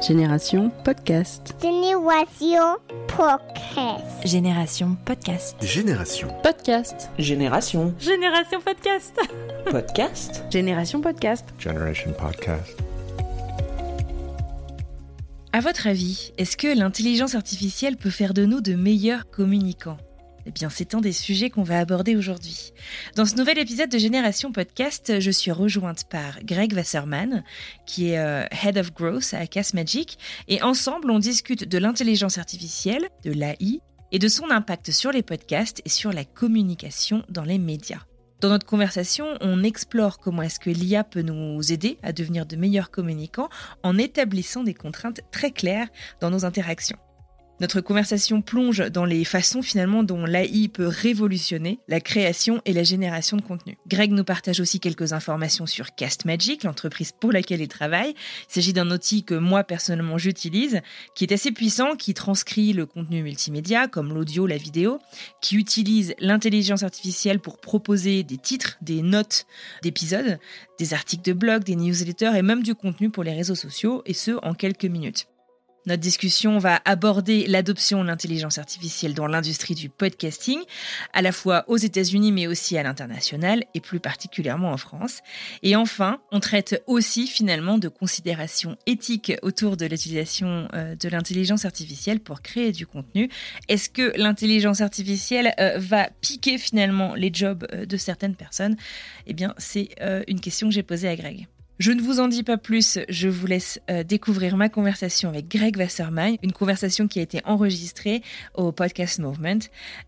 Génération Podcast. Génération Podcast. Génération Podcast. Génération. Podcast. Génération. Génération Podcast. Podcast. Génération Podcast. Generation Podcast. À votre avis, est-ce que l'intelligence artificielle peut faire de nous de meilleurs communicants? Eh bien, c'est un des sujets qu'on va aborder aujourd'hui. Dans ce nouvel épisode de Génération Podcast, je suis rejointe par Greg Wasserman, qui est euh, Head of Growth à Cass Magic, et ensemble, on discute de l'intelligence artificielle, de l'AI, et de son impact sur les podcasts et sur la communication dans les médias. Dans notre conversation, on explore comment est-ce que l'IA peut nous aider à devenir de meilleurs communicants en établissant des contraintes très claires dans nos interactions. Notre conversation plonge dans les façons finalement dont l'AI peut révolutionner la création et la génération de contenu. Greg nous partage aussi quelques informations sur Cast Magic, l'entreprise pour laquelle il travaille. Il s'agit d'un outil que moi personnellement j'utilise, qui est assez puissant, qui transcrit le contenu multimédia comme l'audio, la vidéo, qui utilise l'intelligence artificielle pour proposer des titres, des notes d'épisodes, des articles de blog, des newsletters et même du contenu pour les réseaux sociaux, et ce en quelques minutes. Notre discussion va aborder l'adoption de l'intelligence artificielle dans l'industrie du podcasting, à la fois aux États-Unis mais aussi à l'international et plus particulièrement en France. Et enfin, on traite aussi finalement de considérations éthiques autour de l'utilisation euh, de l'intelligence artificielle pour créer du contenu. Est-ce que l'intelligence artificielle euh, va piquer finalement les jobs euh, de certaines personnes? Eh bien, c'est une question que j'ai posée à Greg. Je ne vous en dis pas plus, je vous laisse euh, découvrir ma conversation avec Greg Wasserman, une conversation qui a été enregistrée au Podcast Movement,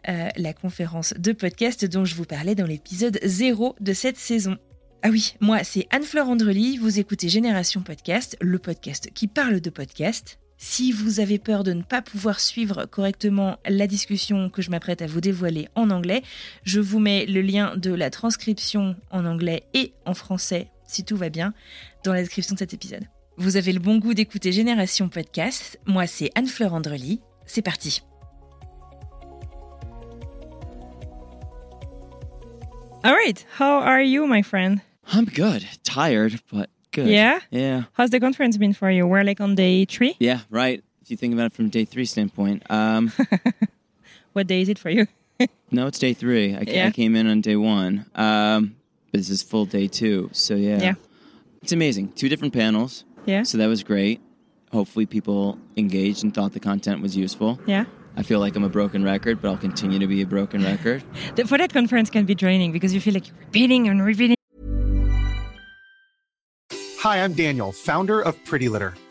euh, la conférence de podcast dont je vous parlais dans l'épisode 0 de cette saison. Ah oui, moi c'est Anne-Fleur Andrely, vous écoutez Génération Podcast, le podcast qui parle de podcast. Si vous avez peur de ne pas pouvoir suivre correctement la discussion que je m'apprête à vous dévoiler en anglais, je vous mets le lien de la transcription en anglais et en français si tout va bien, dans la description de cet épisode. Vous avez le bon goût d'écouter Génération Podcast. Moi, c'est Anne-Fleur Andrely. C'est parti. All right. How are you, my friend? I'm good. Tired, but good. Yeah? Yeah. How's the conference been for you? We're like on day three? Yeah, right. If you think about it from day three standpoint. Um, What day is it for you? no, it's day three. I, ca- Yeah. I came in on day one. Um, this is full day two. So yeah. Yeah. It's amazing. Two different panels. Yeah. So that was great. Hopefully people engaged and thought the content was useful. Yeah. I feel like I'm a broken record, but I'll continue to be a broken record. The, for that conference can be draining because you feel like you're repeating and repeating. Hi, I'm Daniel, founder of Pretty Litter.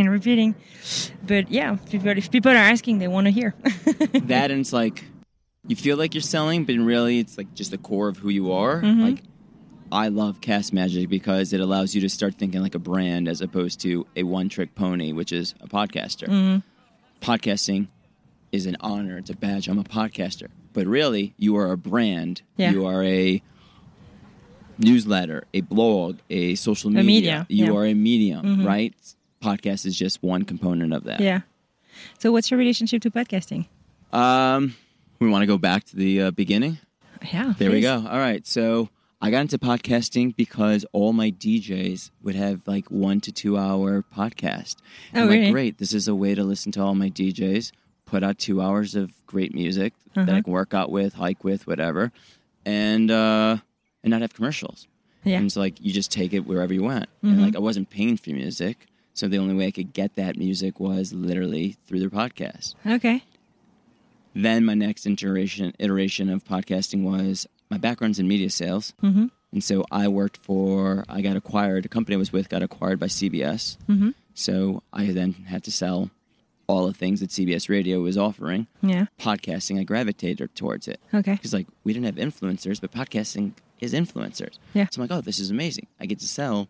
And repeating. But yeah, people, if people are asking, they want to hear. that and it's like you feel like you're selling, but really it's like just the core of who you are. Mhm. Like I love Cast Magic because it allows you to start thinking like a brand as opposed to a one trick pony, which is a podcaster. Mhm. Podcasting is an honor, it's a badge. I'm a podcaster. But really, you are a brand. Yeah. You are a newsletter, a blog, a social A media. media, You yeah. are a medium, Mhm. right? Podcast is just one component of that. yeah. So, what's your relationship to podcasting? Um, we want to go back to the uh, beginning. Yeah. There we go. All right. So I got into podcasting because all my DJs would have like one to two hour podcast. Oh, I'm really? like, great. This is a way to listen to all my DJs, put out two hours of great music that I Uh-huh. can work out with, hike with, whatever, and uh, and not have commercials. Yeah. And it's like you just take it wherever you went. And like I wasn't paying for music. So the only way I could get that music was literally through their podcast. Okay. Then my next iteration iteration of podcasting was my background's in media sales, mm-hmm. and so I worked for. I got acquired. A company I was with got acquired by CBS. Mm-hmm. So I then had to sell all the things that CBS Radio was offering. Yeah. Podcasting, I gravitated towards it Okay. because like we didn't have influencers, but podcasting is influencers. Yeah. So I'm like, oh, this is amazing. I get to sell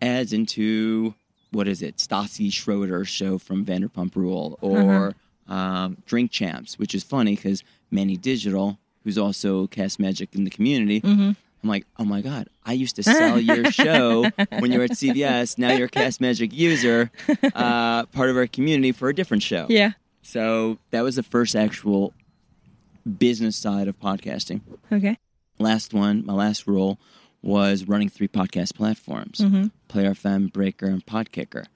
ads into what is it, Stassi Schroeder show from Vanderpump Rule or um, Drink Champs, which is funny because Manny Digital, who's also Cast Magic in the community. I'm like, oh my god! I used to sell your show when you were at CBS. Now you're a Cast Magic user, uh, part of our community for a different show. Yeah. So that was the first actual business side of podcasting. Okay. Last one, my last role was running three podcast platforms Player FM, Breaker, and Podkicker.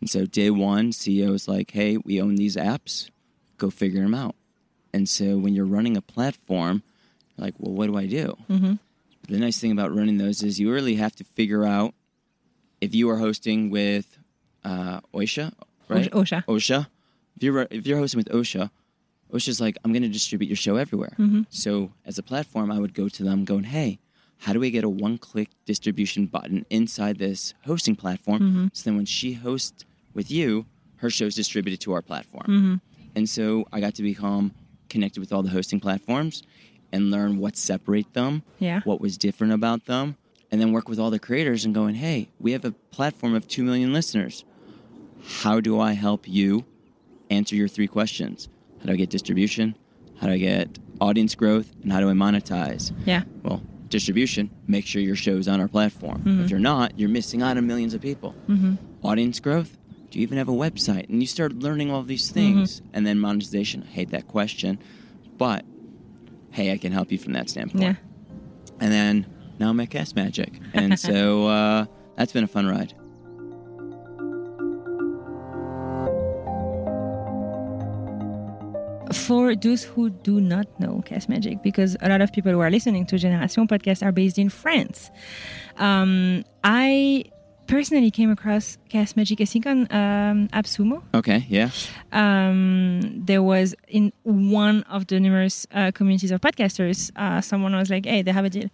And so day one, CEO was like, hey, we own these apps, go figure them out. And so when you're running a platform, you're like, well, what do I do? Mm-hmm. The nice thing about running those is you really have to figure out if you are hosting with uh, Ausha, right? Ausha. Ausha. If you're if you're hosting with Ausha, Ausha's like, I'm going to distribute your show everywhere. So as a platform, I would go to them going, hey, how do we get a one-click distribution button inside this hosting platform? Mm-hmm. So then when she hosts with you, her show's distributed to our platform. Mm-hmm. And so I got to become connected with all the hosting platforms and learn what separate them, Yeah. what was different about them, and then work with all the creators and going, hey, we have a platform of 2 million listeners. How do I help you answer your three questions? How do I get distribution? How do I get audience growth? And how do I monetize? Yeah. Well, distribution, make sure your show's on our platform. If mm-hmm. you're not, you're missing out on millions of people. Mm-hmm. Audience growth, do you even have a website? And you start learning all these mm-hmm. things. And then monetization, I hate that question. But hey, I can help you from that standpoint. Yeah. And then now I'm at Cast Magic. And so uh, that's been a fun ride. For those who do not know Cast Magic, because a lot of people who are listening to Generation podcast are based in France, um, I personally came across Cast Magic, I think, on um, AppSumo. Okay, yeah. um, there was in one of the numerous uh, communities of podcasters, uh, someone was like, "Hey, they have a deal,"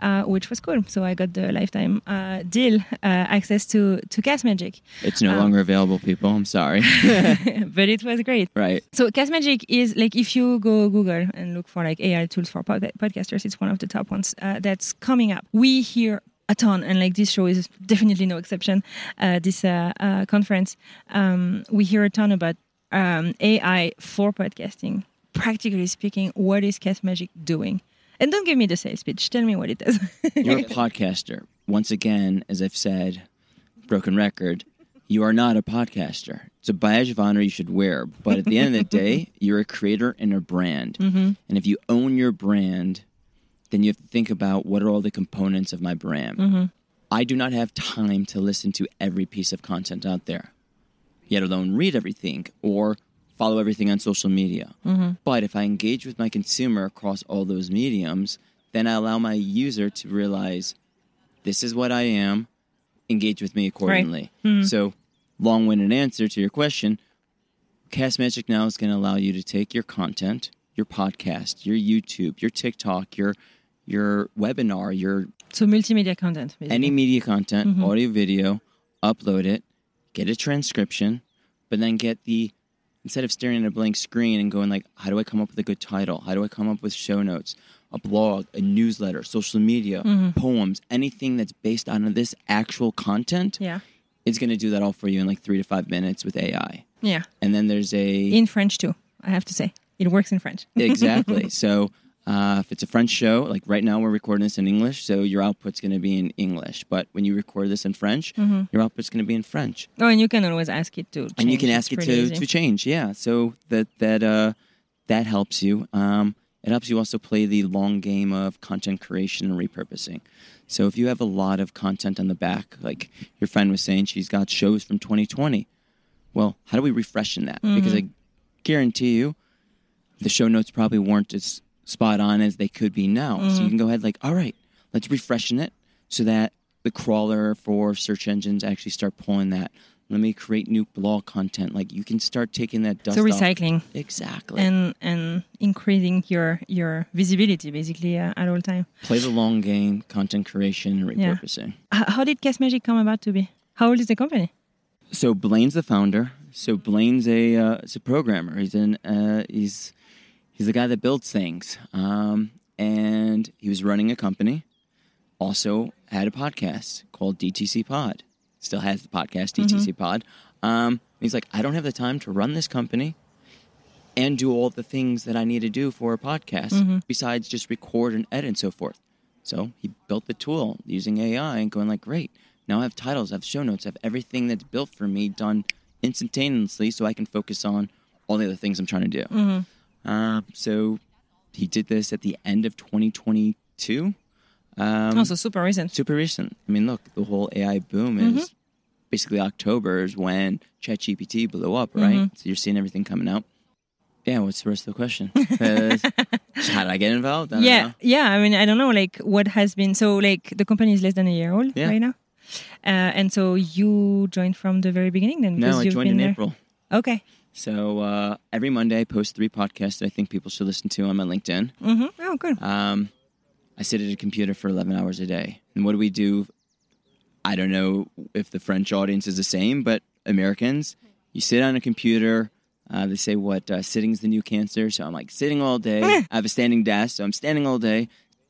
uh, which was cool. So I got the lifetime uh, deal, uh, access to to Cast Magic, It's no longer available, people. I'm sorry. but it was great. right. So Cast Magic is like if you go Google and look for like AI tools for pod- podcasters, it's one of the top ones uh, that's coming up. We hear a ton, and like this show is definitely no exception. Uh, this uh, uh, conference, um, we hear a ton about um, AI for podcasting. Practically speaking, what is Cast Magic doing? And don't give me the sales pitch. Tell me what it does. You're a podcaster. Once again, as I've said, broken record, you are not a podcaster. It's a badge of honor you should wear. But at the end of the day, you're a creator and a brand. And if you own your brand, then you have to think about what are all the components of my brand. Mm-hmm. I do not have time to listen to every piece of content out there, yet alone read everything or follow everything on social media. Mm-hmm. But if I engage with my consumer across all those mediums, then I allow my user to realize this is what I am, engage with me accordingly. Mm-hmm. So, long winded answer to your question Cast Magic now is going to allow you to take your content, your podcast, your YouTube, your TikTok, your your webinar, your so multimedia content. Basically. any media content, mm-hmm. audio, video, upload it, get a transcription, but then get the instead of staring at a blank screen and going like, how do I come up with a good title? How do I come up with show notes? A blog, a newsletter, social media, mm-hmm. poems, anything that's based on this actual content, Yeah. it's going to do that all for you in like three to five minutes with AI. Yeah. And then there's a In French too. I have to say, it works in French. exactly. So uh, if it's a French show, like right now we're recording this in English, so your output's going to be in English. But when you record this in French, your output's going to be in French, Oh, and you can always ask it to. Change. and you can It's ask it to, easy. to change. Yeah, so that that uh, that helps you. Um, it helps you also play the long game of content creation and repurposing. So if you have a lot of content on the back, like your friend was saying, she's got shows from 2020. Well, how do we refresh in that? Because I guarantee you, the show notes probably weren't as spot on as they could be now. So you can go ahead, like, all right, let's refreshen it. so that the crawler for search engines actually start pulling that. Let me create new blog content. Like you can start taking that dust. so off. recycling Exactly. and and increasing your your visibility basically uh, at all time. Play the long game, content creation and repurposing. H- how did Cast Magic come about to be? How old is the company? So Blaine's the founder. So Blaine's a uh, a programmer. He's an uh, he's he's the guy that builds things. Um, and he was running a company. Also had a podcast called DTC Pod. Still has the podcast DTC Pod. Um, he's like, I don't have the time to run this company and do all the things that I need to do for a podcast besides just record and edit and so forth. So he built the tool using AI and going like, great. Now I have titles, I have show notes, I have everything that's built for me done instantaneously, so I can focus on all the other things I'm trying to do. Uh, so he did this at the end of 2022. Um, also super recent. super recent. I mean, look, the whole AI boom is basically October is when ChatGPT blew up, right? So you're seeing everything coming out. Yeah, what's the rest of the question? how did I get involved? I yeah yeah i mean i don't know like what has been so like the company is less than a year old Yeah. right now uh, and so you joined from the very beginning then No, I you've joined been in there. April. Okay So uh, every Monday, I post three podcasts that I think people should listen to on my LinkedIn. mm-hmm. oh good Um, I sit at a computer for 11 hours a day. And what do we do? I don't know if the French audience is the same, but Americans, you sit on a computer. Uh, they say what uh, sitting's the new cancer. So I'm like sitting all day. I have a standing desk, so I'm standing all day.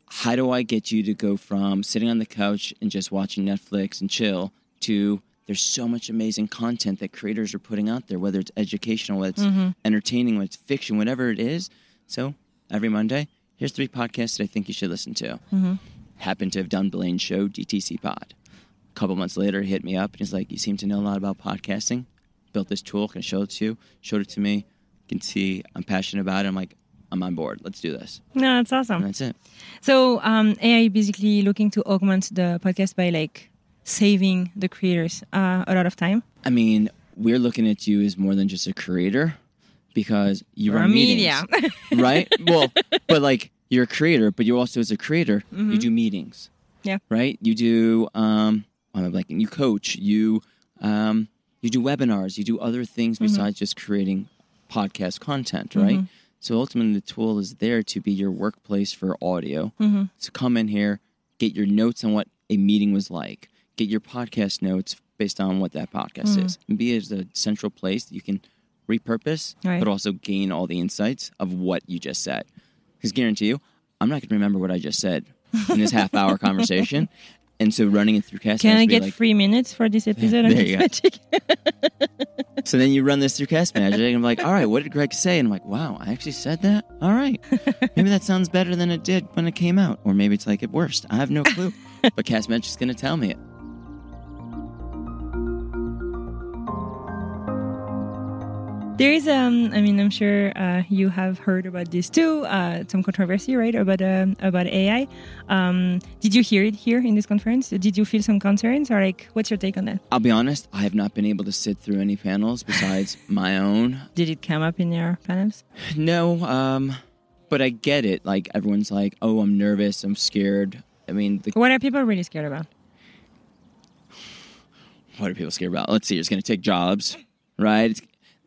How do I get you to go from sitting on the couch and just watching Netflix and chill to there's so much amazing content that creators are putting out there, whether it's educational, whether it's entertaining, whether it's fiction, whatever it is. So every Monday, here's three podcasts that I think you should listen to. Happened to have done Blaine's show, DTC Pod. A couple months later, he hit me up and he's like, You seem to know a lot about podcasting. Built this tool, can I show it to you? Showed it to me. You can see I'm passionate about it. I'm like, I'm on board. Let's do this. no that's awesome And that's it. so um, ai basically looking to augment the podcast by like saving the creators uh, a lot of time I mean, we're looking at you as more than just a creator because you Or run a media. meetings, right? Well, but like you're a creator, but you also as a creator, Mm-hmm. you do meetings. Yeah. Right. You do. Um, why am I blanking? You coach. You um, you do webinars. You do other things Mm-hmm. besides just creating podcast content. Right. So ultimately, the tool is there to be your workplace for audio. Mm-hmm. So come in here, get your notes on what a meeting was like, get your podcast notes based on what that podcast Mm-hmm. is, and be as a central place that you can repurpose, Right. but also gain all the insights of what you just said. Because guarantee you, I'm not going to remember what I just said in this half hour conversation. And so running it through Cast can i get like, three minutes for this episode There go. magic so then you run this through Cast Magic, and I'm like, all right, what did Greg say? And I'm like, wow, I actually said that? All right. Maybe that sounds better than it did when it came out. Or maybe it's like at worst. I have no clue. but Cast Magic's going to tell me it. There is, um, I mean, I'm sure uh, you have heard about this too. Uh, some controversy, right, about um, about AI. Um, did you hear it here in this conference? Did you feel some concerns, or like, what's your take on that? I'll be honest, I have not been able to sit through any panels besides my own. Did it come up in your panels? No, um, but I get it. Like everyone's like, "Oh, I'm nervous. I'm scared." I mean, the, What are people really scared about? what are people scared about? Let's see. It's going to take jobs, right? It's,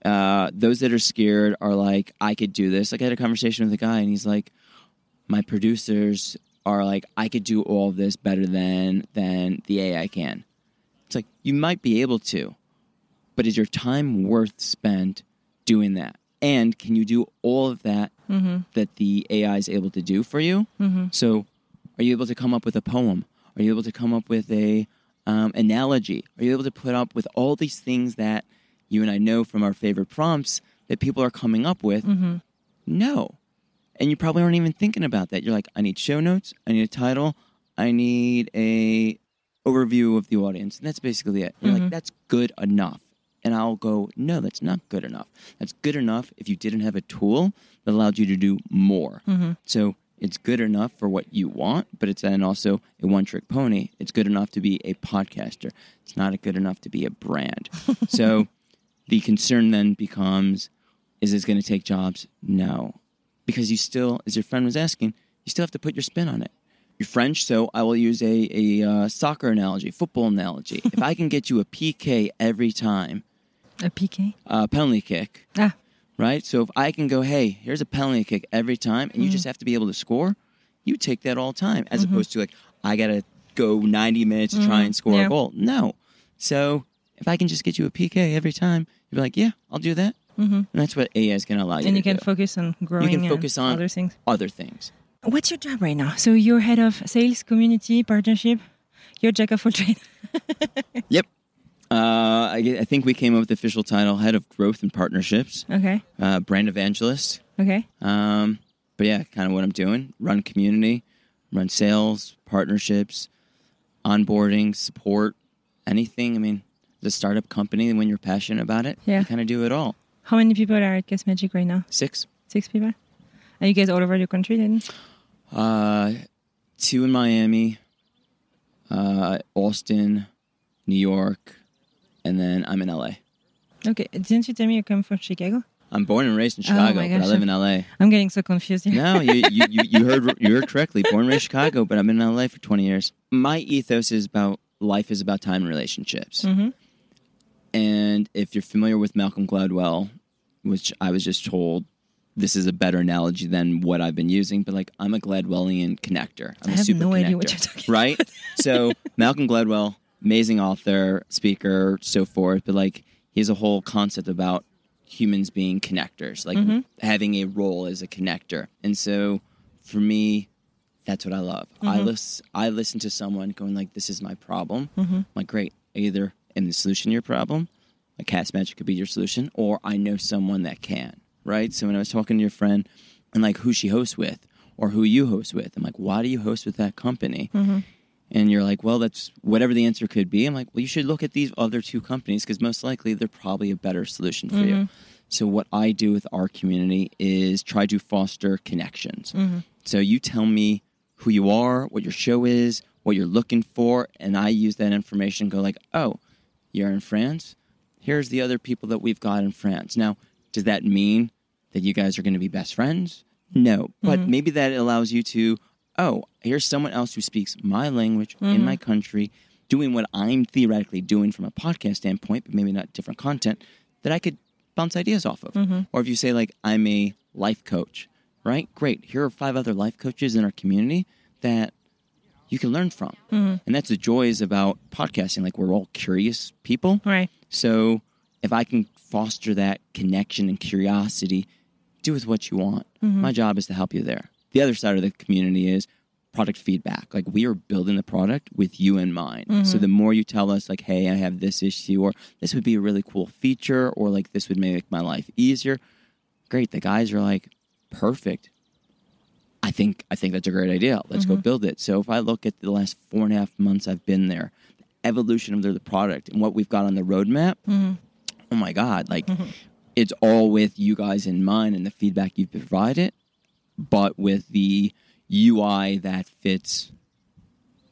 uh, those that are scared are like, "I could do this." Like I had a conversation with a guy, and he's like, "My producers are like, I could do all of this better than than the AI can." It's like you might be able to, but is your time worth spent doing that? And can you do all of that that the AI is able to do for you? So, are you able to come up with a poem? Are you able to come up with a um, analogy? Are you able to put up with all these things that you and I know from our favorite prompts that people are coming up with? Mm-hmm. No. And you probably aren't even thinking about that. You're like, I need show notes, I need a title, I need a overview of the audience. And that's basically it. You're like, mm-hmm. that's good enough. And I'll go, no, that's not good enough. That's good enough if you didn't have a tool that allowed you to do more. Mm-hmm. So it's good enough for what you want, but it's then also a one trick pony. It's good enough to be a podcaster. It's not good enough to be a brand. so the concern then becomes is this going to take jobs? No. Because you still, as your friend was asking, you still have to put your spin on it. you're French, so I will use a, a uh, soccer analogy, football analogy. if I can get you a PK every time, A PK. a penalty kick, Ah. right? So if I can go, hey, here's a penalty kick every time, and you just have to be able to score, you take that all time, as opposed to like, I got to go 90 minutes to try and score Yeah. a goal. No. So if I can just get you a PK every time, you'd be like, yeah, I'll do that. Mm-hmm. And that's what AI is going to allow you And to you can do. focus on growing you can focus on other things. other things. What's your job right now? So you're head of sales, community, partnership. You're jack of all trades. Yep. Uh, I, I think we came up with the official title, Head of Growth and Partnerships, Okay. uh, Brand Evangelist. Okay. Um, but yeah, kind of what I'm doing: run community, run sales, partnerships, onboarding, support, anything. I mean, the startup company. When you're passionate about it, Yeah. you kind of do it all. How many people are at Cast Magic right now? Six, Six people. Are you guys all over the country then? uh, two in Miami, uh, Austin, New York, and then I'm in LA. Okay. Didn't you tell me you come from Chicago? I'm born and raised in Oh Chicago, my but I live in LA. I'm getting so confused here. No, you, you, you, you heard you heard correctly. Born and raised Chicago, but I've been in LA for 20 years. My ethos is about life is about time and relationships. Mhm. And if you're familiar with Malcolm Gladwell, which I was just told this is a better analogy than what I've been using, but like I'm a Gladwellian connector. I'm I a have super no connector, idea what you're talking right? so Malcolm Gladwell, amazing author, speaker, so forth, but like he has a whole concept about humans being connectors, like Mm-hmm. having a role as a connector. And so for me, that's what I love. Mm-hmm. I listen I listen to someone going like, This is my problem. Mm-hmm. I'm like, great. Either in the solution to your problem, like Cast Magic could be your solution, or I know someone that can. Right? So when I was talking to your friend and like who she hosts with or who you host with, I'm like, why do you host with that company? Mm-hmm. And you're like, well, that's whatever the answer could be. I'm like, well, you should look at these other two companies because most likely they're probably a better solution for you. Mm-hmm. So, what I do with our community is try to foster connections. Mm-hmm. So, you tell me who you are, what your show is, what you're looking for, and I use that information and go, like, oh, you're in France? Here's the other people that we've got in France. Now, does that mean that you guys are going to be best friends? No, but mm-hmm. maybe that allows you to, oh, here's someone else who speaks my language in my mm-hmm. country, doing what I'm theoretically doing from a podcast standpoint, but maybe not different content that I could bounce ideas off of. Mm-hmm. Or if you say, like, I'm a life coach, right? Great. Here are five other life coaches in our community that you can learn from. Mm-hmm. And that's the joys about podcasting. Like, we're all curious people. Right. So if I can foster that connection and curiosity, do with what you want. Mm-hmm. My job is to help you there. The other side of the community is product feedback. Like we are building the product with you in mind. So mm-hmm. the more you tell us like, hey, I have this issue or this would be a really cool feature or like this would make my life easier. Great. The guys are like, perfect. I think I think that's a great idea. Let's go mm-hmm. build it. So if I look at the last four and a half months I've been there, the evolution of the, the product and what we've got on the roadmap, mm-hmm. oh my God, like mm-hmm. it's all with you guys in mind and the feedback you've provided, but with the UI that fits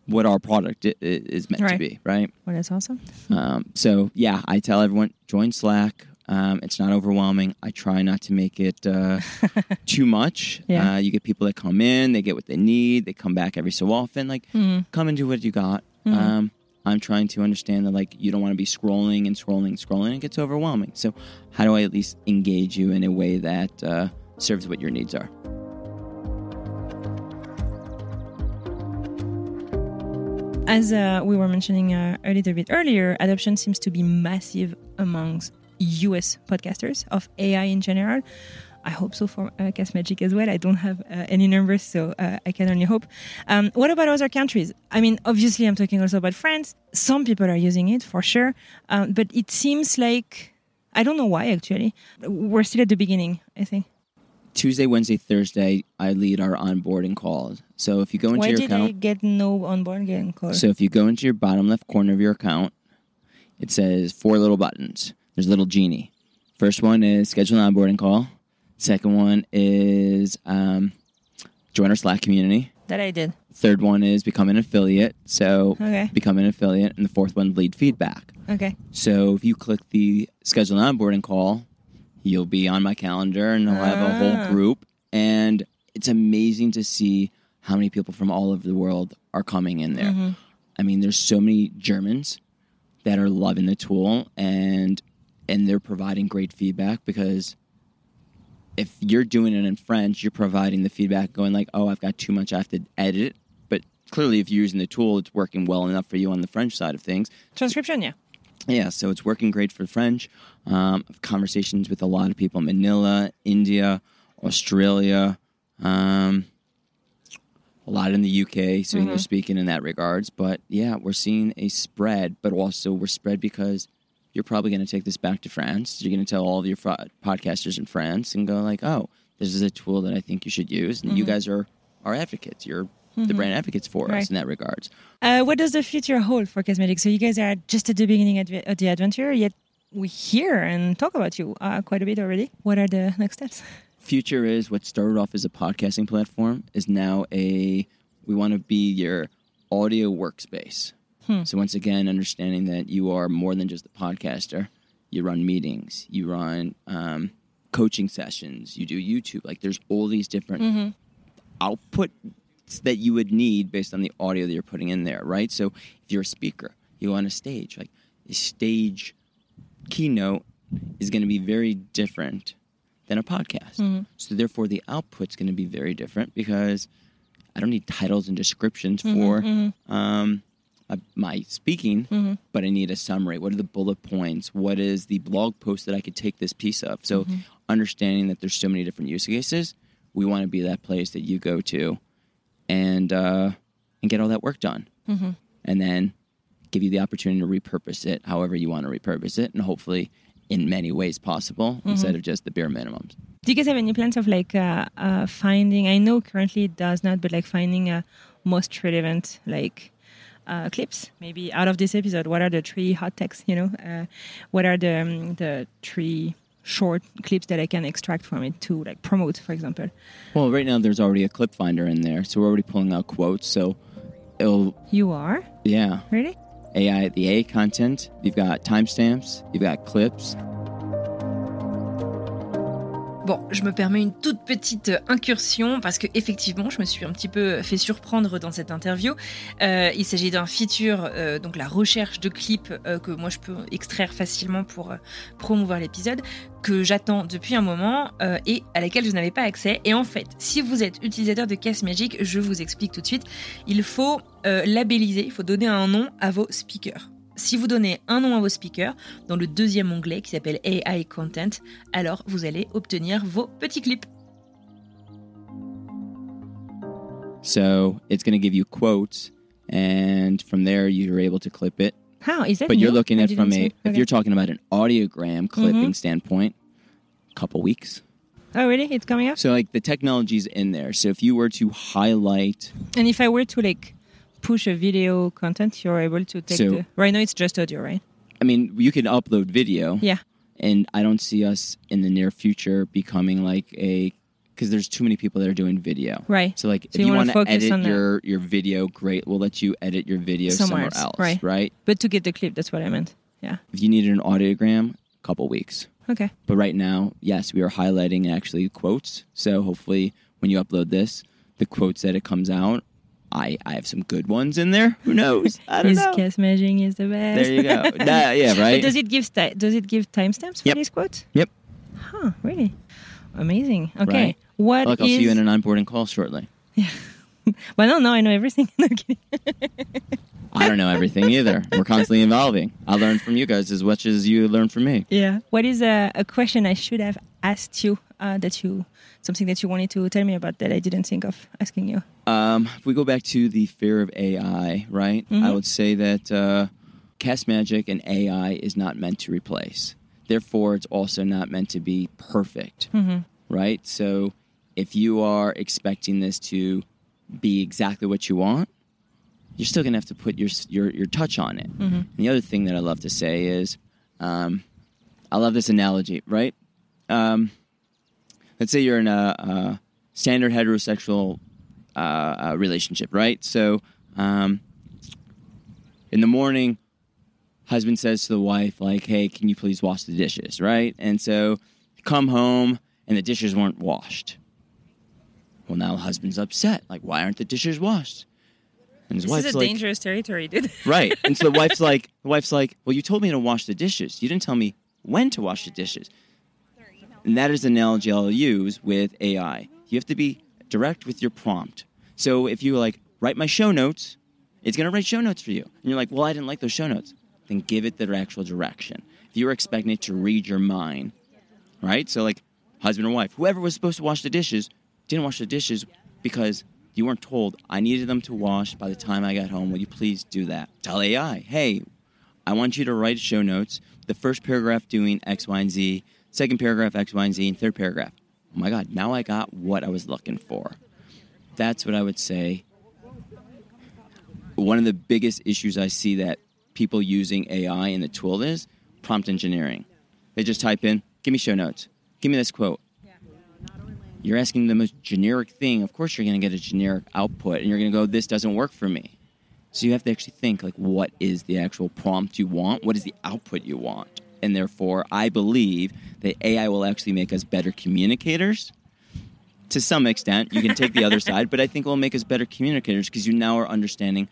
what our product is meant to be, right? Well, that's awesome. Um, so yeah, I tell everyone join Slack. Um, it's not overwhelming. I try not to make it uh, too much. Yeah. Uh, you get people that come in, they get what they need, they come back every so often. Like, come and do what you got. Um, I'm trying to understand that like you don't want to be scrolling and scrolling and scrolling. It gets overwhelming. So how do I at least engage you in a way that uh, serves what your needs are? As uh, we were mentioning uh, a little bit earlier, adoption seems to be massive amongst US podcasters of AI in general. I hope so for uh, Cast Magic as well. I don't have uh, any numbers, so uh, I can only hope. Um, what about other countries? I mean, obviously, I'm talking also about France. Some people are using it for sure, um, but it seems like I don't know why actually. We're still at the beginning, I think. Tuesday, Wednesday, Thursday, I lead our onboarding calls. So if you go into Why your did account, I get no on board call? So if you go into your bottom left corner of your account, it says four little buttons. There's a little genie. First one is schedule an onboarding call. Second one is um, join our Slack community. that I did. Third one is become an affiliate. So Okay. become an affiliate. And the fourth one, lead feedback. Okay. So if you click the schedule an onboarding call, you'll be on my calendar and I'll have a Ah. whole group. And it's amazing to see how many people from all over the world are coming in there. Mm-hmm. I mean, there's so many Germans that are loving the tool and and they're providing great feedback because if you're doing it in French, you're providing the feedback going like, "Oh, I've got too much, I have to edit it." But clearly if you're using the tool, it's working well enough for you on the French side of things. Transcription, yeah. Yeah, so it's working great for French. Um, conversations with a lot of people in Manila, India, Australia, um, a lot in the UK, so English speaking in that regards. But yeah, we're seeing a spread, but also we're spread because you're probably going to take this back to France. You're going to tell all of your podcasters in France and go like, "Oh, this is a tool that I think you should use." And you guys are our advocates. You're the brand advocates for us in that regards. Uh, what does the future hold for Castmagic? So you guys are just at the beginning of the- of the adventure, yet we hear and talk about you uh, quite a bit already. What are the next steps? Future is what started off as a podcasting platform is now a we want to be your audio workspace. Hmm. So once again, understanding that you are more than just a podcaster. You run meetings, you run um, coaching sessions, you do YouTube. Like there's all these different mm-hmm. outputs that you would need based on the audio that you're putting in there, right? So if you're a speaker, you go on a stage, like a stage keynote is going to be very different than a podcast. Mm-hmm. So therefore, the output's going to be very different because I don't need titles and descriptions mm-hmm, for um, uh, my speaking, but I need a summary. What are the bullet points? What is the blog post that I could take this piece of? So understanding that there's so many different use cases, we want to be that place that you go to and uh, and get all that work done, and then give you the opportunity to repurpose it however you want to repurpose it, and hopefully in many ways possible instead of just the bare minimums. Do you guys have any plans of like uh, uh, finding? I know currently it does not, but like finding a most relevant like uh, clips, maybe out of this episode. What are the three hot texts? You know, uh, what are the um, the three short clips that I can extract from it to like promote, for example? Well, right now there's already a clip finder in there, so we're already pulling out quotes. So it'll, You are yeah, really AI, the A content. You've got timestamps, you've got clips. Bon, je me permets une toute petite euh, incursion parce que effectivement, je me suis un petit peu fait surprendre dans cette interview. Euh, il s'agit d'un feature, euh, donc la recherche de clips que moi je peux extraire facilement pour promouvoir l'épisode, que j'attends depuis un moment et à laquelle je n'avais pas accès. Et en fait, si vous êtes utilisateur de Cast Magic, je vous explique tout de suite, il faut labelliser, il faut donner un nom à vos speakers. Si vous donnez un nom à vos speakers dans le deuxième onglet qui s'appelle AI Content, alors vous allez obtenir vos petits clips. So it's going to give you quotes, and from there you're able to clip it. how? Is that? But you're new? looking I at from a if Okay. Mm-hmm. you're talking about an audiogram clipping standpoint, couple weeks. oh really? It's coming up? So like the technology's in there. So if you were to highlight, And if I were to like push a video content, you're able to take So- the. Right now, it's just audio, right? I mean, you can upload video. Yeah. And I don't see us in the near future becoming like a because there's too many people that are doing video. Right. So like So if you you wanna focus edit on your your video, great. We'll let you edit your video Somewhere somewhere, else, else, right. right? But to get the clip, that's what I meant. Yeah. If you needed an audiogram, a couple weeks. Okay. But right now, yes, we are highlighting actually quotes. So hopefully, when you upload this, the quotes that it comes out, I I have some good ones in there. Who knows? I don't His know. cast messaging is the best. There you go. Nah, yeah, But right. does it give sti- does it give timestamps for Yep. these quotes? Yep. Huh. Really? Amazing. Okay. Right. What Look, I'll see you in an onboarding call shortly. Yeah. But no, no, I know everything. No, I'm kidding. I don't know everything either. We're constantly evolving. I learn from you guys as much as you learn from me. yeah. What is a, a question I should have asked you uh, that you something that you wanted to tell me about that I didn't think of asking you? Um, if we go back to the fear of AI, right? I would say that uh, Cast Magic and AI is not meant to replace. Therefore, it's also not meant to be perfect, right? So, if you are expecting this to be exactly what you want, you're still gonna have to put your your your touch on it. And the other thing that I love to say is, um, I love this analogy, right? Um, let's say you're in a, a standard heterosexual uh, uh, relationship, right? So, um, in the morning, husband says to the wife, like, "Hey, can you please wash the dishes?" Right? And so, come home and the dishes weren't washed. Well, now the husband's upset. Like, why aren't the dishes washed? And his This wife's is a like, dangerous territory, dude. right. And so the wife's like, the wife's like, well, you told me to wash the dishes. You didn't tell me when to wash the dishes. And that is the analogy I'll use with AI. You have to be direct with your prompt. So if you like write my show notes, it's going to write show notes for you. And you're like, well, I didn't like those show notes. Then give it the actual direction. If you were expecting it to read your mind, right? So like husband or wife, whoever was supposed to wash the dishes didn't wash the dishes because you weren't told I needed them to wash by the time I got home. Will you please do that? Tell AI, hey, I want you to write show notes. The first paragraph doing X, Y, and Z, second paragraph X, Y, and Z, and third paragraph. Oh my God, now I got what I was looking for. That's what I would say. One of the biggest issues I see that people using AI in the tool is prompt engineering. They just type in, give me show notes, give me this quote. You're asking the most generic thing. Of course, you're going to get a generic output, and you're going to go, this doesn't work for me. So you have to actually think like, what is the actual prompt you want? What is the output you want? And therefore, I believe that AI will actually make us better communicators. To some extent, you can take the other side, but I think it will make us better communicators because you now are understanding.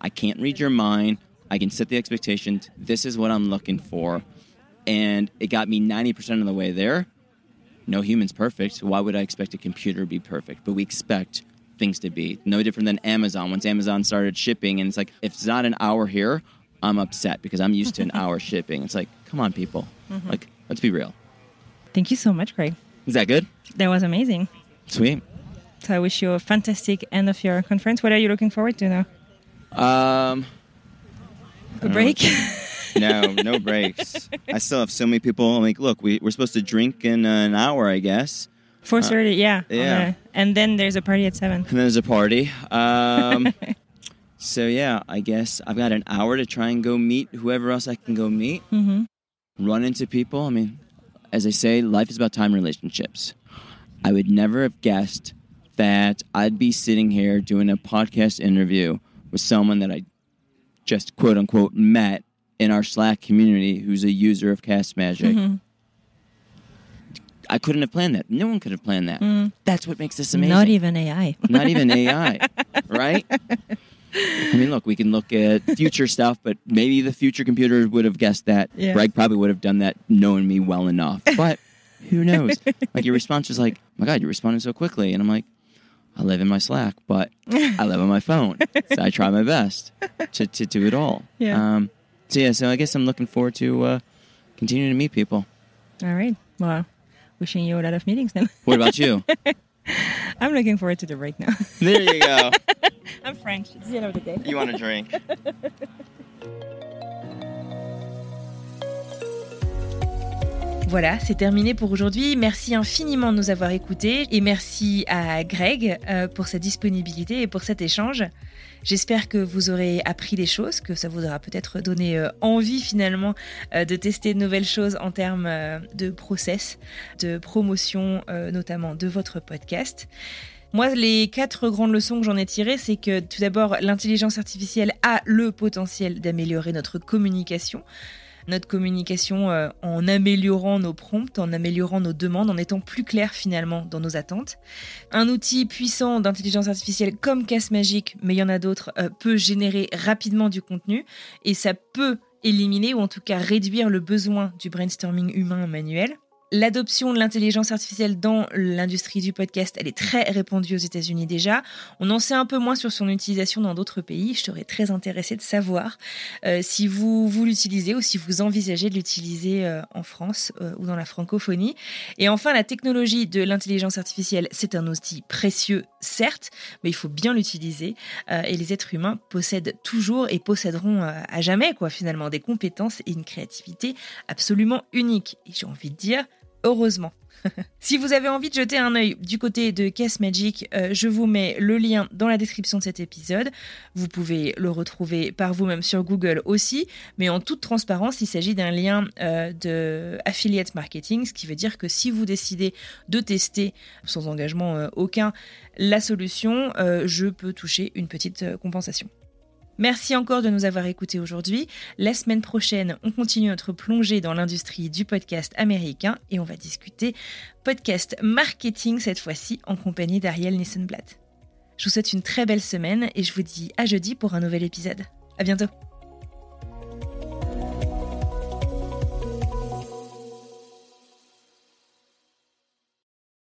I can't read your mind. I can set the expectations. This is what I'm looking for, and it got me 90% of the way there. No human's perfect. Why would I expect a computer to be perfect? But we expect things to be no different than Amazon. Once Amazon started shipping, and it's like, if it's not an hour here, I'm upset because I'm used to an hour shipping. It's like, come on, people. Like, let's be real. Thank you so much, Craig. Is that good? That was amazing. Sweet. So I wish you a fantastic end of your conference. What are you looking forward to now? Um, A break? no, no breaks. I still have so many people. I'm Like, look, we, we're supposed to drink in an hour, I guess. Four thirty, yeah. yeah. Okay. And then there's a party at seven. And then there's a party. Um, so yeah, I guess I've got an hour to try and go meet whoever else I can go meet. Mhm. Run into people. I mean, as I say, life is about time relationships. I would never have guessed that I'd be sitting here doing a podcast interview with someone that I just quote unquote met in our Slack community who's a user of Cast Magic. Mhm. I couldn't have planned that. No one could have planned that. That's what makes this amazing. Not even AI. Not even AI, right? I mean, look, we can look at future stuff, but maybe the future computer would have guessed that. Yeah. Greg probably would have done that knowing me well enough. But who knows? like your response was like, "My God, you're responding so quickly," and I'm like, "I live in my Slack, but I live on my phone, so I try my best to to do it all." Yeah. Um, so yeah, so I guess I'm looking forward to uh, continuing to meet people. All right. Well, wishing you a lot of meetings then. What about you? I'm looking forward to the break now. there you go. I'm French. It's the end of the day. You want a drink? Voilà, c'est terminé pour aujourd'hui. Merci infiniment de nous avoir écoutés et merci à Greg euh, pour sa disponibilité et pour cet échange. J'espère que vous aurez appris des choses, que ça vous aura peut-être donné euh, envie finalement euh, de tester de nouvelles choses en termes de process, de promotion notamment de votre podcast. Moi, les quatre grandes leçons que j'en ai tirées, c'est que tout d'abord, l'intelligence artificielle a le potentiel d'améliorer notre communication notre communication euh, en améliorant nos prompts, en améliorant nos demandes, en étant plus clair finalement dans nos attentes. Un outil puissant d'intelligence artificielle comme Casse Magique, mais il y en a d'autres, euh, peut générer rapidement du contenu et ça peut éliminer ou en tout cas réduire le besoin du brainstorming humain manuel. L'adoption de l'intelligence artificielle dans l'industrie du podcast, elle est très répandue aux États-Unis déjà. On en sait un peu moins sur son utilisation dans d'autres pays. Je serais très intéressée de savoir euh, si vous, l'utilisez ou si vous envisagez de l'utiliser euh, en France euh, ou dans la francophonie. Et enfin, la technologie de l'intelligence artificielle, c'est un outil précieux, certes, mais il faut bien l'utiliser. Et les êtres humains possèdent toujours et posséderont à jamais, quoi, finalement, des compétences et une créativité absolument uniques. Et j'ai envie de dire, heureusement. si vous avez envie de jeter un œil du côté de Case Magic, euh, je vous mets le lien dans la description de cet épisode. Vous pouvez le retrouver par vous-même sur Google aussi, mais en toute transparence, il s'agit d'un lien euh, de affiliate marketing, ce qui veut dire que si vous décidez de tester sans engagement euh, aucun la solution, je peux toucher une petite compensation. Merci encore de nous avoir écoutés aujourd'hui. La semaine prochaine, on continue notre plongée dans l'industrie du podcast américain et on va discuter podcast marketing cette fois-ci en compagnie d'Ariel Nissenblatt. Je vous souhaite une très belle semaine et je vous dis à jeudi pour un nouvel épisode. À bientôt.